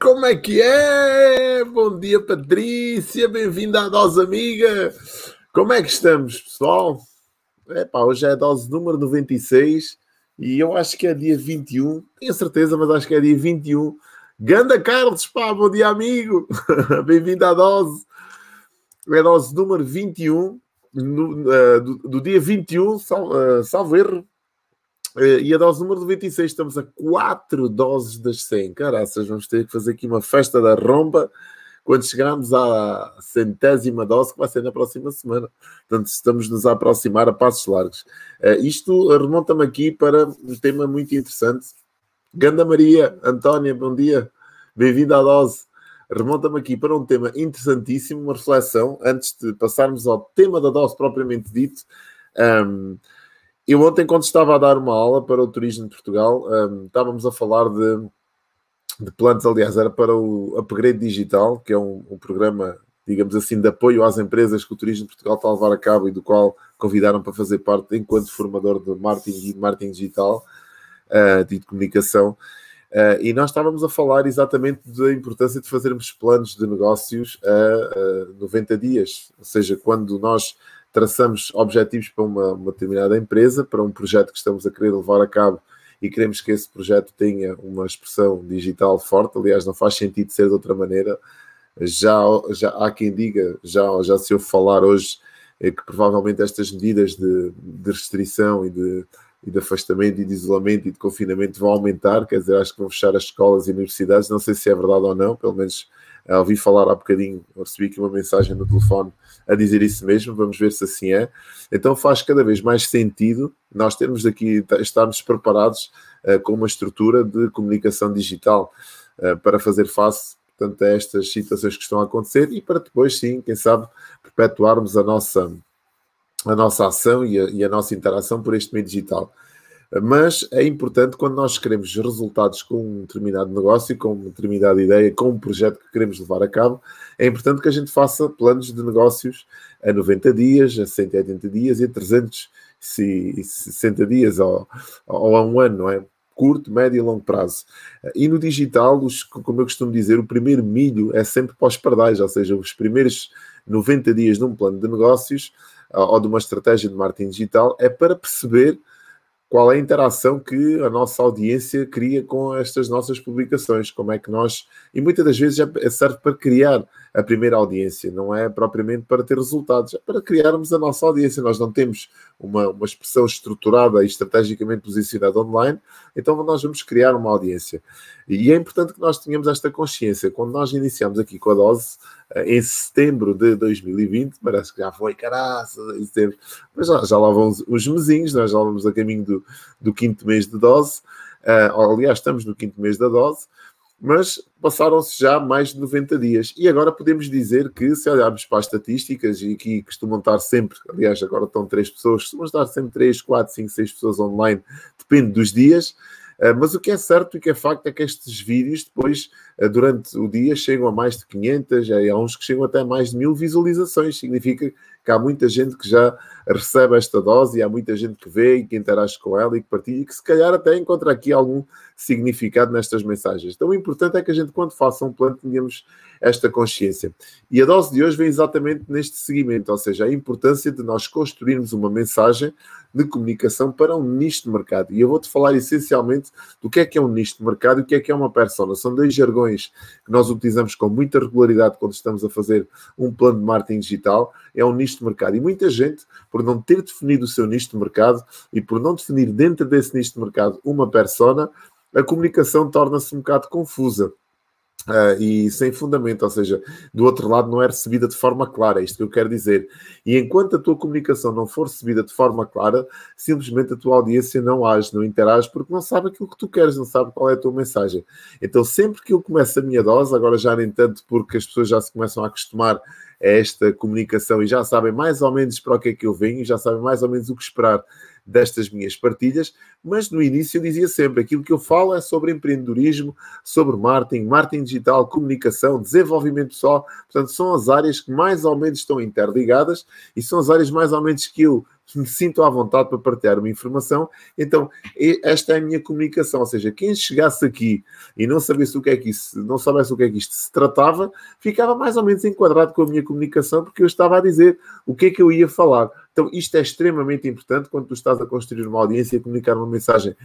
como é que é? Bom dia, Patrícia, bem-vinda à dose amiga. Como é que estamos, pessoal? Epá, hoje é a dose número 96 e eu acho que é dia 21, tenho certeza, mas acho que é dia 21. Ganda Carlos, pá, bom dia, amigo. Bem-vindo à dose. É a dose número 21, no, uh, do, do, dia 21, sal, uh, salvo erro, e a dose número 96, estamos a 4 doses das 100. Caraças, vamos ter que fazer aqui uma festa da romba quando chegarmos à centésima dose, que vai ser na próxima semana. Portanto, estamos nos a aproximar a passos largos. Uh, isto remonta-me aqui para um tema muito interessante. Ganda Maria, Antónia, bom dia. Bem-vinda à dose. Remonta-me aqui para um tema interessantíssimo, uma reflexão, antes de passarmos ao tema da dose propriamente dito. Um, eu ontem, quando estava a dar uma aula para o Turismo de Portugal, um, estávamos a falar de, de planos, aliás, era para o Upgrade Digital, que é um, um, programa, digamos assim, de apoio às empresas que o Turismo de Portugal está a levar a cabo e do qual convidaram para fazer parte enquanto formador de marketing marketing digital uh, de comunicação. Uh, e nós estávamos a falar exatamente da importância de fazermos planos de negócios a, a 90 dias, ou seja, quando nós traçamos objetivos para uma, uma, determinada empresa, para um projeto que estamos a querer levar a cabo e queremos que esse projeto tenha uma expressão digital forte. Aliás, não faz sentido ser de outra maneira. Já, já há quem diga, já, já se ouve falar hoje, é que provavelmente estas medidas de, de restrição e de, e de afastamento e de isolamento e de confinamento vão aumentar, quer dizer, acho que vão fechar as escolas e universidades, não sei se é verdade ou não, pelo menos uh, ouvi falar há bocadinho, recebi aqui uma mensagem no telefone a dizer isso mesmo, vamos ver se assim é. Então faz cada vez mais sentido nós termos aqui, estarmos preparados uh, com uma estrutura de comunicação digital uh, para fazer face portanto, a estas situações que estão a acontecer e para depois, sim, quem sabe, perpetuarmos a nossa, a nossa ação e a, e a nossa interação por este meio digital. Mas é importante quando nós queremos resultados com um determinado negócio, com uma determinada ideia, com um projeto que queremos levar a cabo, é importante que a gente faça planos de negócios a 90 dias, a 180 dias e a 360 dias ou, ou a um ano, não é? curto, médio e longo prazo. E no digital, os, como eu costumo dizer, o primeiro milho é sempre para os pardais, ou seja, os primeiros 90 dias de um plano de negócios ou de uma estratégia de marketing digital é para perceber qual é a interação que a nossa audiência cria com estas nossas publicações, como é que nós, e muitas das vezes serve para criar a primeira audiência, não é propriamente para ter resultados, é para criarmos a nossa audiência. Nós não temos uma, uma expressão estruturada e estrategicamente posicionada online, então nós vamos criar uma audiência. E é importante que nós tenhamos esta consciência. Quando nós iniciamos aqui com a dose, eh, em setembro de 2020, parece que já foi, caraça, em setembro, mas já, já lá vão os, os mesinhos, nós já vamos a caminho do, do quinto mês de dose, uh, aliás, estamos no quinto mês da dose, mas passaram-se já mais de 90 dias. E agora podemos dizer que, se olharmos para as estatísticas, e aqui costumam estar sempre, aliás, agora estão três pessoas, costumam estar sempre três, quatro, cinco, seis pessoas online, depende dos dias. Ah, mas o que é certo e que é facto é que estes vídeos depois, ah, durante o dia, chegam a mais de 500, há uns que chegam até mais de mil visualizações. Significa que há muita gente que já recebe esta dose e há muita gente que vê e que interage com ela e que partilha e que se calhar até encontra aqui algum significado nestas mensagens. Então o importante é que a gente, quando faça um plano, tenhamos esta consciência. E a dose de hoje vem exatamente neste seguimento, ou seja, a importância de nós construirmos uma mensagem de comunicação para um nicho de mercado. E eu vou-te falar essencialmente do que é que é um nicho de mercado e o que é que é uma persona. São dois jargões que nós utilizamos com muita regularidade quando estamos a fazer um plano de marketing digital. É um nicho de mercado. E muita gente, por não ter definido o seu nicho de mercado e por não definir dentro desse nicho de mercado uma persona, a comunicação torna-se um bocado confusa. Uh, e sem fundamento, ou seja, do outro lado não é recebida de forma clara, é isto que eu quero dizer. E enquanto a tua comunicação não for recebida de forma clara, simplesmente a tua audiência não age, não interage, porque não sabe aquilo que tu queres, não sabe qual é a tua mensagem. Então, sempre que eu começo a minha dose, agora já nem tanto porque as pessoas já se começam a acostumar a esta comunicação e já sabem mais ou menos para o que é que eu venho, já sabem mais ou menos o que esperar destas minhas partilhas, mas no início eu dizia sempre: aquilo que eu falo é sobre empreendedorismo, sobre marketing, marketing digital, comunicação, desenvolvimento pessoal. Portanto, são as áreas que mais ou menos estão interligadas e são as áreas mais ou menos que eu me sinto à vontade para partilhar uma informação. Então, esta é a minha comunicação. Ou seja, quem chegasse aqui e não soubesse o que é que isso, não soubesse o que é que isto se tratava, ficava mais ou menos enquadrado com a minha comunicação, porque eu estava a dizer o que é que eu ia falar. Então, isto é extremamente importante quando tu estás a construir uma audiência e comunicar uma mensagem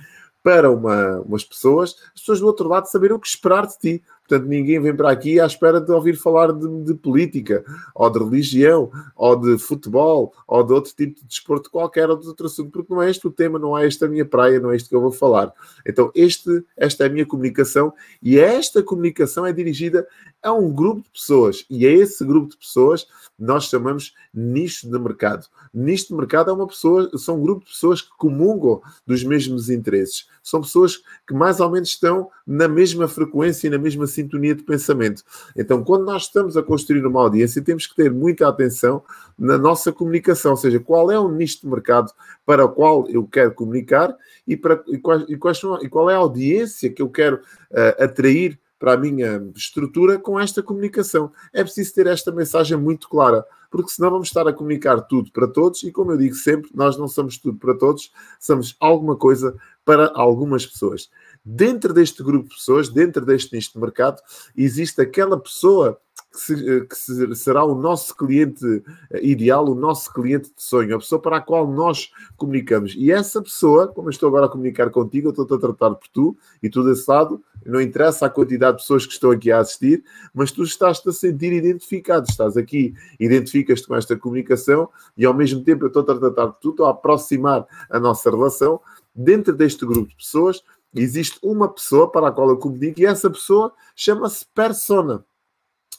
para uma, umas pessoas, as pessoas do outro lado saberem o que esperar de ti. Portanto, ninguém vem para aqui à espera de ouvir falar de, de, política, ou de religião, ou de futebol, ou de outro tipo de desporto qualquer, ou de outro assunto, porque não é este o tema, não é esta a minha praia, não é isto que eu vou falar. Então, este, esta é a minha comunicação, e esta comunicação é dirigida a um grupo de pessoas, e a esse grupo de pessoas nós chamamos nicho de mercado. Nicho de mercado é uma pessoa, são um grupo de pessoas que comungam dos mesmos interesses. São pessoas que mais ou menos estão na mesma frequência e na mesma sintonia de pensamento. Então, quando nós estamos a construir uma audiência, temos que ter muita atenção na nossa comunicação, ou seja, qual é o nicho de mercado para o qual eu quero comunicar e, para, e, qual, e, quais são, e qual é a audiência que eu quero uh, atrair para a minha estrutura com esta comunicação. É preciso ter esta mensagem muito clara, porque senão vamos estar a comunicar tudo para todos e, como eu digo sempre, nós não somos tudo para todos, somos alguma coisa para algumas pessoas. Dentro deste grupo de pessoas, dentro deste nicho de mercado, existe aquela pessoa que, se, eh, que será o nosso cliente eh, ideal, o nosso cliente de sonho, a pessoa para a qual nós comunicamos. E essa pessoa, como eu estou agora a comunicar contigo, eu estou-te a tratar por tu e tu desse lado, não interessa a quantidade de pessoas que estão aqui a assistir, mas tu estás-te a sentir identificado, estás aqui, identificas-te com esta comunicação e ao mesmo tempo eu estou-te a tratar por tu, estou a aproximar a nossa relação. Dentro deste grupo de pessoas, existe uma pessoa para a qual eu comunico e essa pessoa chama-se persona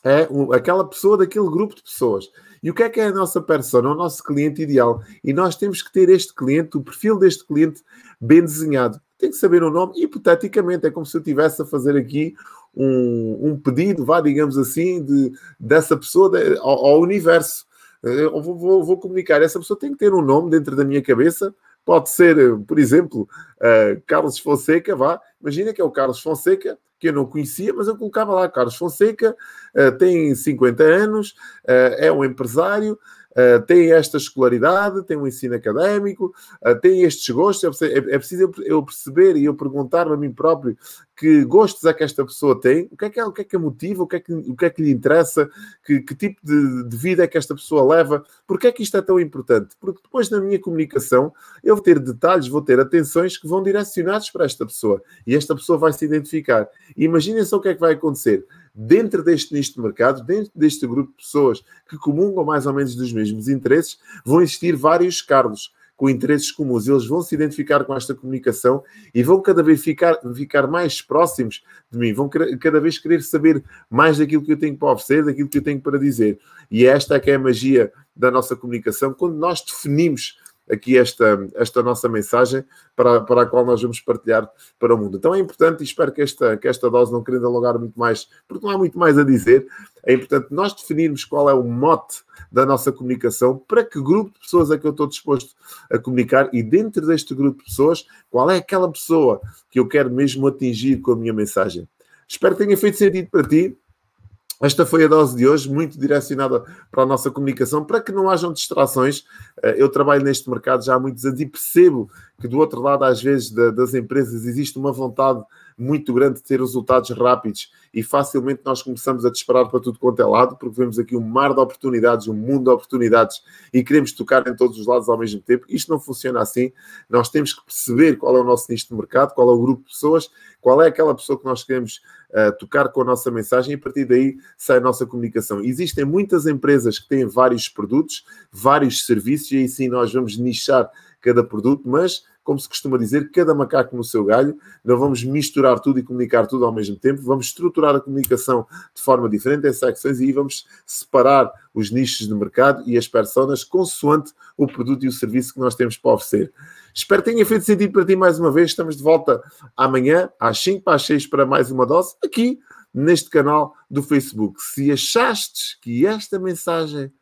é aquela pessoa daquele grupo de pessoas. E o que é que é a nossa persona, o nosso cliente ideal? E nós temos que ter este cliente, o perfil deste cliente bem desenhado. Tem que saber o nome, hipoteticamente, é como se eu estivesse a fazer aqui um, um pedido, vá, digamos assim, de, dessa pessoa de, ao, ao, universo. Eu vou, vou, vou, comunicar. Essa pessoa tem que ter um nome dentro da minha cabeça. Pode ser, por exemplo, uh, Carlos Fonseca, vá. Imagina que é o Carlos Fonseca, que eu não conhecia, mas eu colocava lá Carlos Fonseca, uh, tem 50 anos, uh, é um empresário, uh, tem esta escolaridade, tem um ensino académico, tem estes gostos. É, é, preciso eu perceber e eu perguntar-me a mim próprio que gostos é que esta pessoa tem, o que é que, é, o que, é que a motiva, o que é que, o que, é que lhe interessa, que, que tipo de, de, vida é que esta pessoa leva, porque é que isto é tão importante? Porque depois na minha comunicação eu vou ter detalhes, vou ter atenções que vão direcionados para esta pessoa e esta pessoa vai se identificar. E imaginem só o que é que vai acontecer. Dentro deste nicho de mercado, dentro deste grupo de pessoas que comungam mais ou menos dos mesmos interesses, vão existir vários cargos com interesses comuns. Eles vão se identificar com esta comunicação e vão cada vez ficar, ficar mais próximos de mim, vão cada vez querer saber mais daquilo que eu tenho para oferecer, daquilo que eu tenho para dizer. E esta é que é a magia da nossa comunicação, quando nós definimos aqui esta, esta nossa mensagem para, para a qual nós vamos partilhar para o mundo. Então é importante, e espero que esta, que esta dose, não querendo alongar muito mais, porque não há muito mais a dizer, é importante nós definirmos qual é o mote da nossa comunicação, para que grupo de pessoas é que eu estou disposto a comunicar e dentro deste grupo de pessoas, qual é aquela pessoa que eu quero mesmo atingir com a minha mensagem. Espero que tenha feito sentido para ti. Esta foi a dose de hoje, muito direcionada para a nossa comunicação, para que não hajam distrações. Eh, eu trabalho neste mercado já há muitos anos e percebo que do outro lado, às vezes, das empresas existe uma vontade muito grande de ter resultados rápidos e facilmente nós começamos a disparar para tudo quanto é lado, porque vemos aqui um mar de oportunidades, um mundo de oportunidades e queremos tocar em todos os lados ao mesmo tempo. Isto não funciona assim. Nós temos que perceber qual é o nosso nicho de mercado, qual é o grupo de pessoas, qual é aquela pessoa que nós queremos uh, tocar com a nossa mensagem e a partir daí sai a nossa comunicação. Existem muitas empresas que têm vários produtos, vários serviços e aí sim nós vamos nichar cada produto, mas como se costuma dizer, cada macaco no seu galho, não vamos misturar tudo e comunicar tudo ao mesmo tempo, vamos estruturar a comunicação de forma diferente em secções e vamos separar os nichos de mercado e as personas consoante o produto e o serviço que nós temos para oferecer. Espero que tenha feito sentido para ti mais uma vez. Estamos de volta amanhã, às 5 para as 6, para mais uma dose, aqui neste canal do Facebook. Se achaste que esta mensagem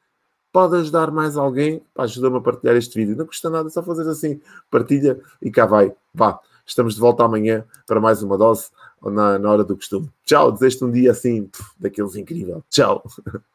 pode ajudar mais alguém, ajuda-me a partilhar este vídeo. Não custa nada, só fazer assim, partilha e cá vai. Vá, estamos de volta amanhã para mais uma dose na, na hora do costume. Tchau, desejo-te um dia assim, daqueles incrível. Tchau.